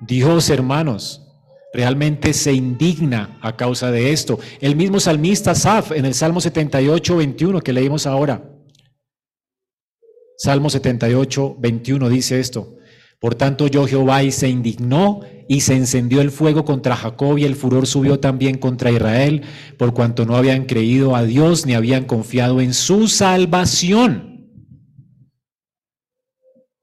Dios, hermanos, realmente se indigna a causa de esto. El mismo salmista Saf en el Salmo 78, 21 que leímos ahora. Salmo 78, 21 dice esto. Por tanto, yo Jehová y se indignó y se encendió el fuego contra Jacob y el furor subió también contra Israel, por cuanto no habían creído a Dios ni habían confiado en su salvación.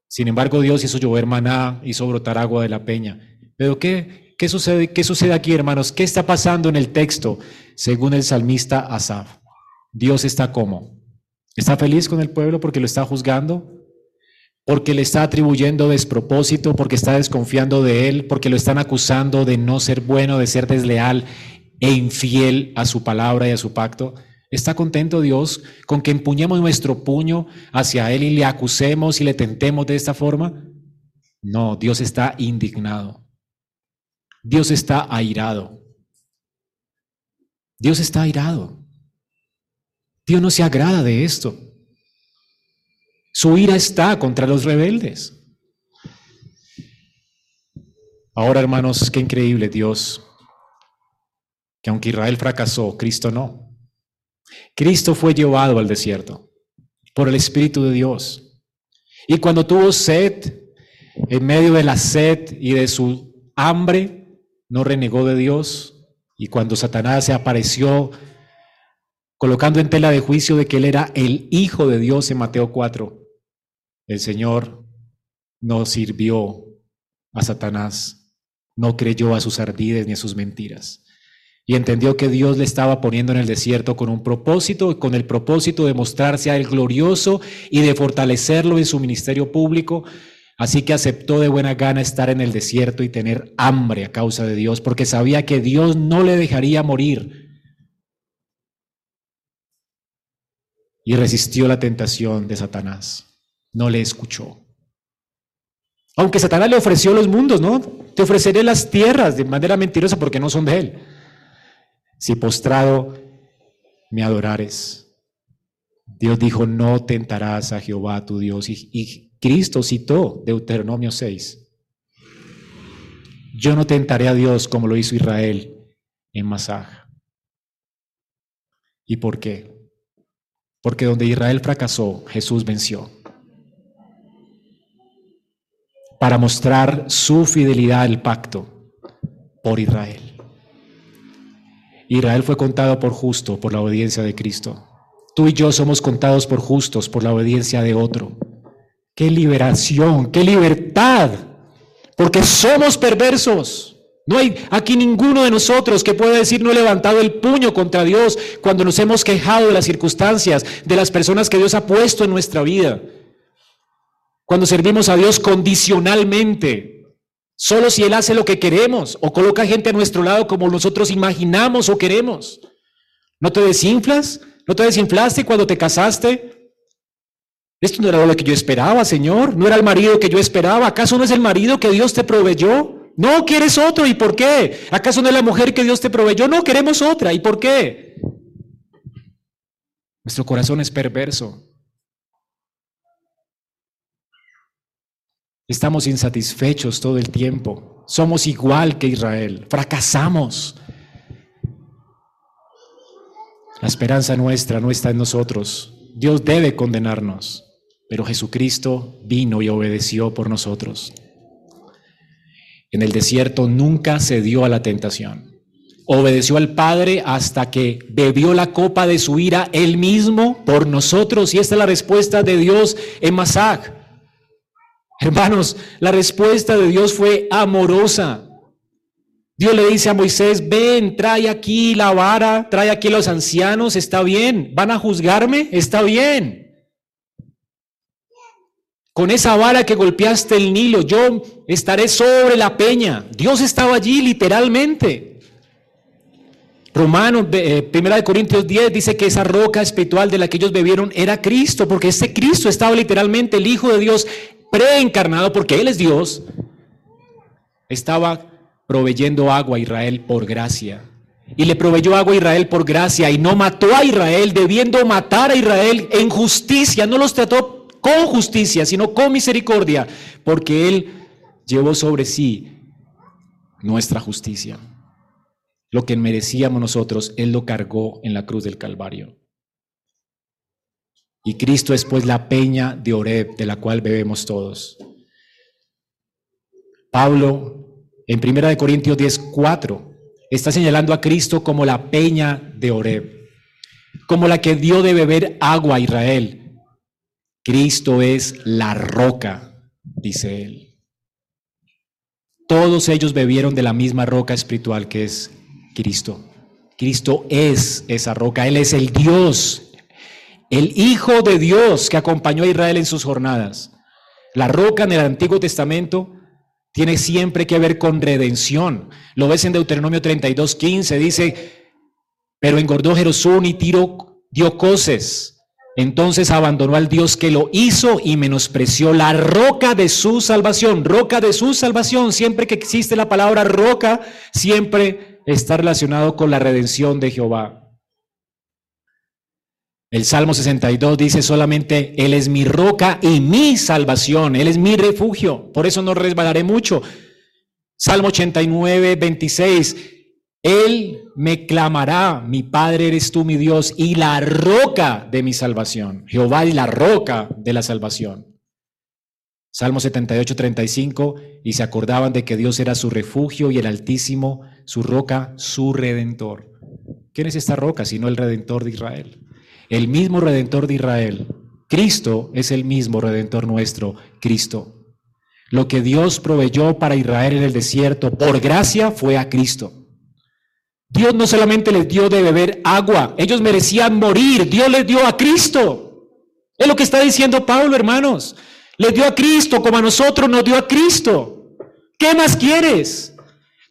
Sin embargo, Dios hizo llover maná, hizo brotar agua de la peña. Pero ¿qué, qué, sucede, qué sucede aquí, hermanos? ¿Qué está pasando en el texto? Según el salmista Asaf, Dios está como. ¿Está feliz con el pueblo porque lo está juzgando? Porque le está atribuyendo despropósito, porque está desconfiando de él, porque lo están acusando de no ser bueno, de ser desleal e infiel a su palabra y a su pacto. ¿Está contento Dios con que empuñemos nuestro puño hacia Él y le acusemos y le tentemos de esta forma? No, Dios está indignado. Dios está airado. Dios está airado. Dios no se agrada de esto. Su ira está contra los rebeldes. Ahora, hermanos, qué increíble Dios, que aunque Israel fracasó, Cristo no. Cristo fue llevado al desierto por el Espíritu de Dios. Y cuando tuvo sed, en medio de la sed y de su hambre, no renegó de Dios. Y cuando Satanás se apareció colocando en tela de juicio de que él era el Hijo de Dios en Mateo 4, el Señor no sirvió a Satanás, no creyó a sus ardides ni a sus mentiras. Y entendió que Dios le estaba poniendo en el desierto con un propósito, con el propósito de mostrarse a él glorioso y de fortalecerlo en su ministerio público. Así que aceptó de buena gana estar en el desierto y tener hambre a causa de Dios, porque sabía que Dios no le dejaría morir y resistió la tentación de Satanás. No le escuchó. Aunque Satanás le ofreció los mundos, ¿no? Te ofreceré las tierras de manera mentirosa porque no son de él. Si postrado me adorares. Dios dijo, no tentarás a Jehová tu Dios. Y, Cristo citó Deuteronomio 6. Yo no tentaré a Dios como lo hizo Israel en Masaj. ¿Y por qué? Porque donde Israel fracasó, Jesús venció. Para mostrar su fidelidad al pacto por Israel. Israel fue contado por justo por la obediencia de Cristo. Tú y yo somos contados por justos por la obediencia de otro. ¡Qué liberación! ¡Qué libertad! Porque somos perversos. No hay aquí ninguno de nosotros que pueda decir no he levantado el puño contra Dios cuando nos hemos quejado de las circunstancias, de las personas que Dios ha puesto en nuestra vida. Cuando servimos a Dios condicionalmente, solo si Él hace lo que queremos o coloca gente a nuestro lado como nosotros imaginamos o queremos. ¿No te desinflas? ¿No te desinflaste cuando te casaste? Esto no era lo que yo esperaba, Señor. No era el marido que yo esperaba. ¿Acaso no es el marido que Dios te proveyó? No, quieres otro. ¿Y por qué? ¿Acaso no es la mujer que Dios te proveyó? No, queremos otra. ¿Y por qué? Nuestro corazón es perverso. Estamos insatisfechos todo el tiempo. Somos igual que Israel. Fracasamos. La esperanza nuestra no está en nosotros. Dios debe condenarnos, pero Jesucristo vino y obedeció por nosotros. En el desierto nunca cedió a la tentación. Obedeció al Padre hasta que bebió la copa de su ira él mismo por nosotros. Y esta es la respuesta de Dios en Masach. Hermanos, la respuesta de Dios fue amorosa. Dios le dice a Moisés, ven, trae aquí la vara, trae aquí los ancianos, está bien. ¿Van a juzgarme? Está bien. Con esa vara que golpeaste el Nilo, yo estaré sobre la peña. Dios estaba allí literalmente. Romanos, eh, primera de Corintios 10 dice que esa roca espiritual de la que ellos bebieron era Cristo, porque ese Cristo estaba literalmente, el Hijo de Dios preencarnado, porque Él es Dios, estaba proveyendo agua a Israel por gracia. Y le proveyó agua a Israel por gracia y no mató a Israel, debiendo matar a Israel en justicia. No los trató con justicia, sino con misericordia, porque Él llevó sobre sí nuestra justicia. Lo que merecíamos nosotros, Él lo cargó en la cruz del Calvario. Y Cristo es pues la peña de Oreb, de la cual bebemos todos. Pablo, en 1 Corintios 10, 4, está señalando a Cristo como la peña de Oreb, como la que dio de beber agua a Israel Cristo es la roca, dice él. Todos ellos bebieron de la misma roca espiritual que es Cristo. Cristo es esa roca, Él es el Dios, el Hijo de Dios que acompañó a Israel en sus jornadas. La roca en el Antiguo Testamento tiene siempre que ver con redención. Lo ves en Deuteronomio 32, 15, dice, pero engordó Jerosón y Tiro dio coces Entonces abandonó al Dios que lo hizo y menospreció la roca de su salvación. Roca de su salvación. Siempre que existe la palabra roca, siempre está relacionado con la redención de Jehová. El Salmo 62 dice solamente, Él es mi roca y mi salvación, Él es mi refugio, por eso no resbalaré mucho. Salmo 89, 26, Él me clamará, mi Padre eres tú, mi Dios, y la roca de mi salvación. Jehová es la roca de la salvación. Salmo 78, 35, y se acordaban de que Dios era su refugio y el Altísimo, su roca, su redentor. ¿Quién es esta roca sino el redentor de Israel? El mismo redentor de Israel. Cristo es el mismo redentor nuestro, Cristo. Lo que Dios proveyó para Israel en el desierto por gracia fue a Cristo. Dios no solamente les dio de beber agua, ellos merecían morir, Dios les dio a Cristo. Es lo que está diciendo Pablo, hermanos. Les dio a Cristo como a nosotros nos dio a Cristo. ¿Qué más quieres?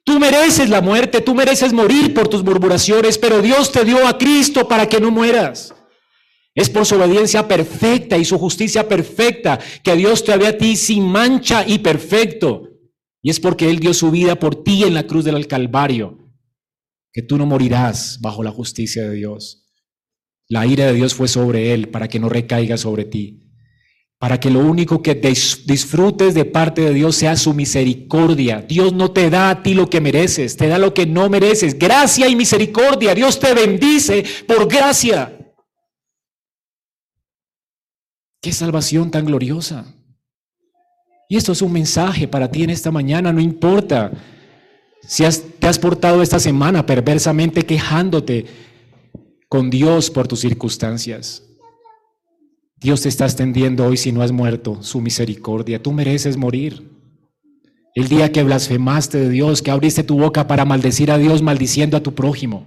Tú mereces la muerte, tú mereces morir por tus murmuraciones, pero Dios te dio a Cristo para que no mueras. Es por su obediencia perfecta y su justicia perfecta que Dios te ve a ti sin mancha y perfecto. Y es porque Él dio su vida por ti en la cruz del Calvario, que tú no morirás bajo la justicia de Dios. La ira de Dios fue sobre Él para que no recaiga sobre ti. Para que lo único que disfrutes de parte de Dios sea su misericordia. Dios no te da a ti lo que mereces, te da lo que no mereces. Gracia y misericordia. Dios te bendice por gracia. Qué salvación tan gloriosa. Y esto es un mensaje para ti en esta mañana, no importa si te has portado esta semana perversamente quejándote con Dios por tus circunstancias. Dios te está extendiendo hoy si no has muerto su misericordia. Tú mereces morir. El día que blasfemaste de Dios, que abriste tu boca para maldecir a Dios maldiciendo a tu prójimo.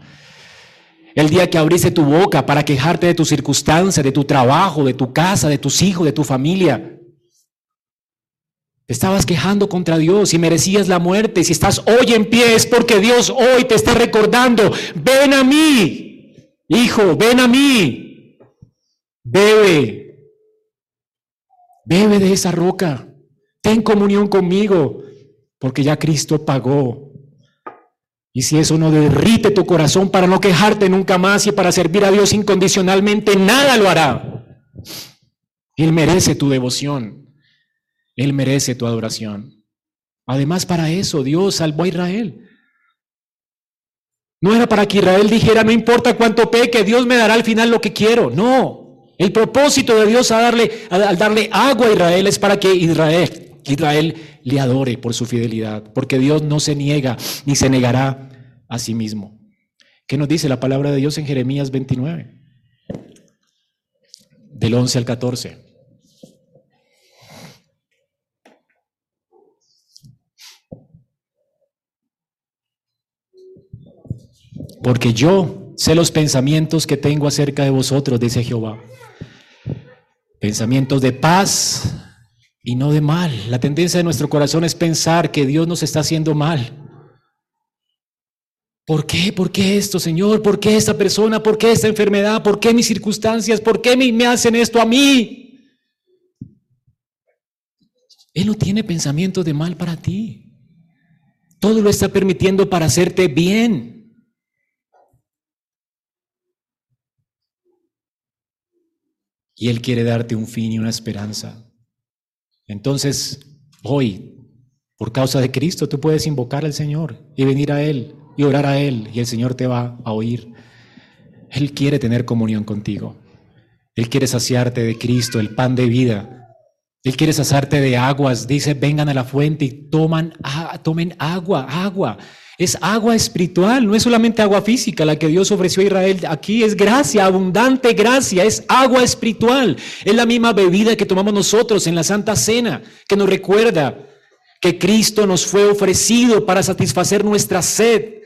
El día que abriste tu boca para quejarte de tu circunstancia, de tu trabajo, de tu casa, de tus hijos, de tu familia. Te estabas quejando contra Dios y merecías la muerte. Si estás hoy en pie es porque Dios hoy te está recordando, ven a mí, hijo, ven a mí. Bebe, bebe de esa roca. Ten comunión conmigo, porque ya Cristo pagó y si eso no derrite tu corazón para no quejarte nunca más y para servir a Dios incondicionalmente, nada lo hará. Él merece tu devoción. Él merece tu adoración. Además, para eso Dios salvó a Israel. No era para que Israel dijera, no importa cuánto peque, Dios me dará al final lo que quiero. No. El propósito de Dios al darle, darle agua a Israel es para que Israel, Israel le adore por su fidelidad, porque Dios no se niega ni se negará a sí mismo. ¿Qué nos dice la palabra de Dios en Jeremías 29? Del 11 al 14. Porque yo sé los pensamientos que tengo acerca de vosotros, dice Jehová. Pensamientos de paz y no de mal. La tendencia de nuestro corazón es pensar que Dios nos está haciendo mal. ¿Por qué? ¿Por qué esto, Señor? ¿Por qué esta persona? ¿Por qué esta enfermedad? ¿Por qué mis circunstancias? ¿Por qué me, hacen esto a mí? Él no tiene pensamiento de mal para ti. Todo lo está permitiendo para hacerte bien. Y Él quiere darte un fin y una esperanza. Entonces, hoy, por causa de Cristo, tú puedes invocar al Señor y venir a Él y orar a Él y el Señor te va a oír. Él quiere tener comunión contigo. Él quiere saciarte de Cristo, el pan de vida. Él quiere saciarte de aguas. Dice, vengan a la fuente y toman, tomen agua, agua. Es agua espiritual, no es solamente agua física la que Dios ofreció a Israel. Aquí es gracia, abundante gracia, es agua espiritual. Es la misma bebida que tomamos nosotros en la Santa Cena, que nos recuerda que Cristo nos fue ofrecido para satisfacer nuestra sed.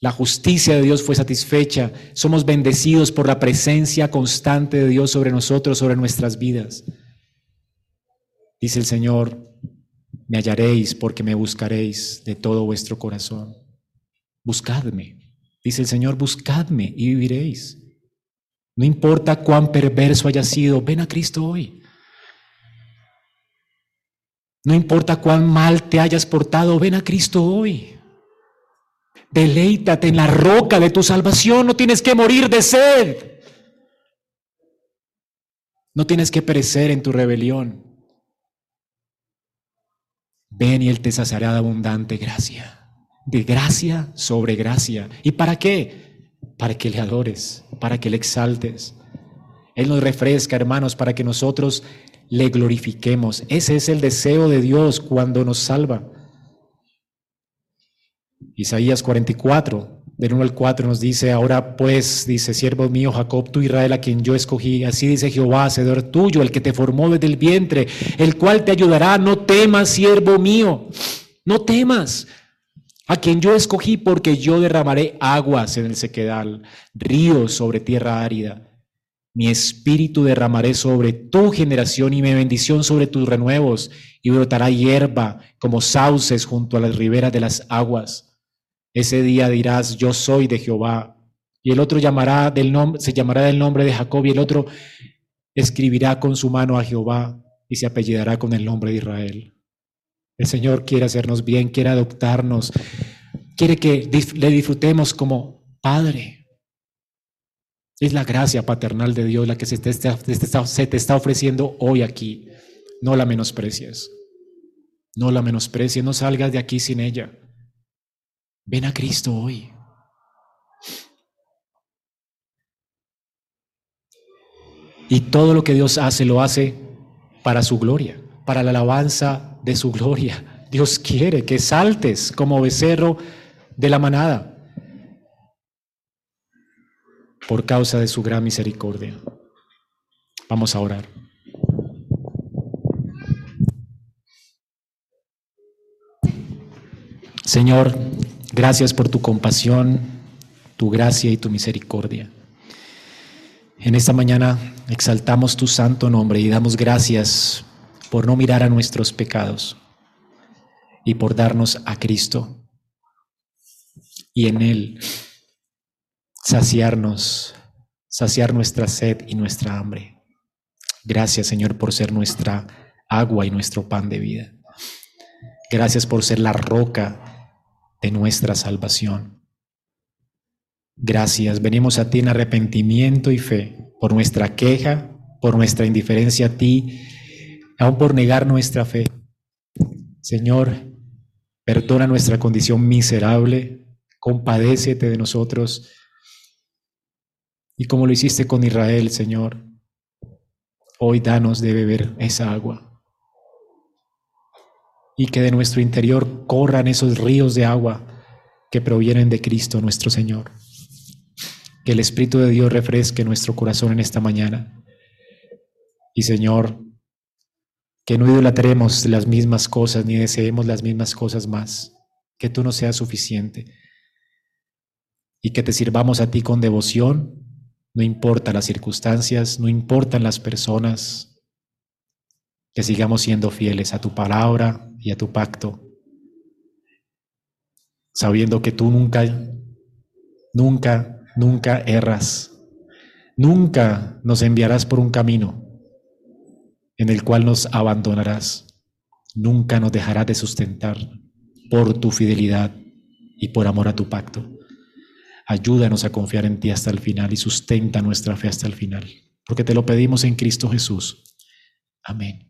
La justicia de Dios fue satisfecha. Somos bendecidos por la presencia constante de Dios sobre nosotros, sobre nuestras vidas. Dice el Señor, me hallaréis porque me buscaréis de todo vuestro corazón. Buscadme. Dice el Señor, buscadme y viviréis. No importa cuán perverso haya sido, ven a Cristo hoy. No importa cuán mal te hayas portado, ven a Cristo hoy. Deleítate en la roca de tu salvación, no tienes que morir de sed. No tienes que perecer en tu rebelión. Ven y Él te saciará de abundante gracia, de gracia sobre gracia. ¿Y para qué? Para que le adores, para que le exaltes. Él nos refresca, hermanos, para que nosotros le glorifiquemos. Ese es el deseo de Dios cuando nos salva. Isaías 44, del 1 al 4 nos dice, ahora pues, dice, siervo mío Jacob, tú Israel a quien yo escogí, así dice Jehová, hacedor tuyo, el que te formó desde el vientre, el cual te ayudará, no temas, siervo mío, no temas, a quien yo escogí, porque yo derramaré aguas en el sequedal, ríos sobre tierra árida. Mi espíritu derramaré sobre tu generación y mi bendición sobre tus renuevos, y brotará hierba como sauces junto a las riberas de las aguas. Ese día dirás, yo soy de Jehová. Y el otro llamará del se llamará del nombre de Jacob y el otro escribirá con su mano a Jehová y se apellidará con el nombre de Israel. El Señor quiere hacernos bien, quiere adoptarnos, quiere que le disfrutemos como Padre. Es la gracia paternal de Dios la que se te, está, se te está ofreciendo hoy aquí. No la menosprecies. No la menosprecies, no salgas de aquí sin ella. Ven a Cristo hoy. Y todo lo que Dios hace lo hace para su gloria, para la alabanza de su gloria. Dios quiere que saltes como becerro de la manada por causa de su gran misericordia. Vamos a orar. Señor, Gracias por tu compasión, tu gracia y tu misericordia. En esta mañana exaltamos tu santo nombre y damos gracias por no mirar a nuestros pecados y por darnos a Cristo y en Él saciarnos, saciar nuestra sed y nuestra hambre. Gracias Señor por ser nuestra agua y nuestro pan de vida. Gracias por ser la roca de nuestra salvación. Gracias, venimos a ti en arrepentimiento y fe por nuestra queja, por nuestra indiferencia a ti, aún por negar nuestra fe. Señor, perdona nuestra condición miserable, compadécete de nosotros. Y como lo hiciste con Israel, Señor, hoy danos de beber esa agua y que de nuestro interior corran esos ríos de agua que provienen de Cristo nuestro Señor. Que el Espíritu de Dios refresque nuestro corazón en esta mañana. Y Señor, que no idolatremos las mismas cosas ni deseemos las mismas cosas más. Que tú no seas suficiente. Y que te sirvamos a ti con devoción, no importa las circunstancias, no importan las personas, que sigamos siendo fieles a tu palabra y a tu pacto, sabiendo que tú nunca, nunca, nunca erras, nunca nos enviarás por un camino en el cual nos abandonarás, nunca nos dejarás de sustentar por tu fidelidad y por amor a tu pacto. Ayúdanos a confiar en ti hasta el final y sustenta nuestra fe hasta el final, porque te lo pedimos en Cristo Jesús. Amén.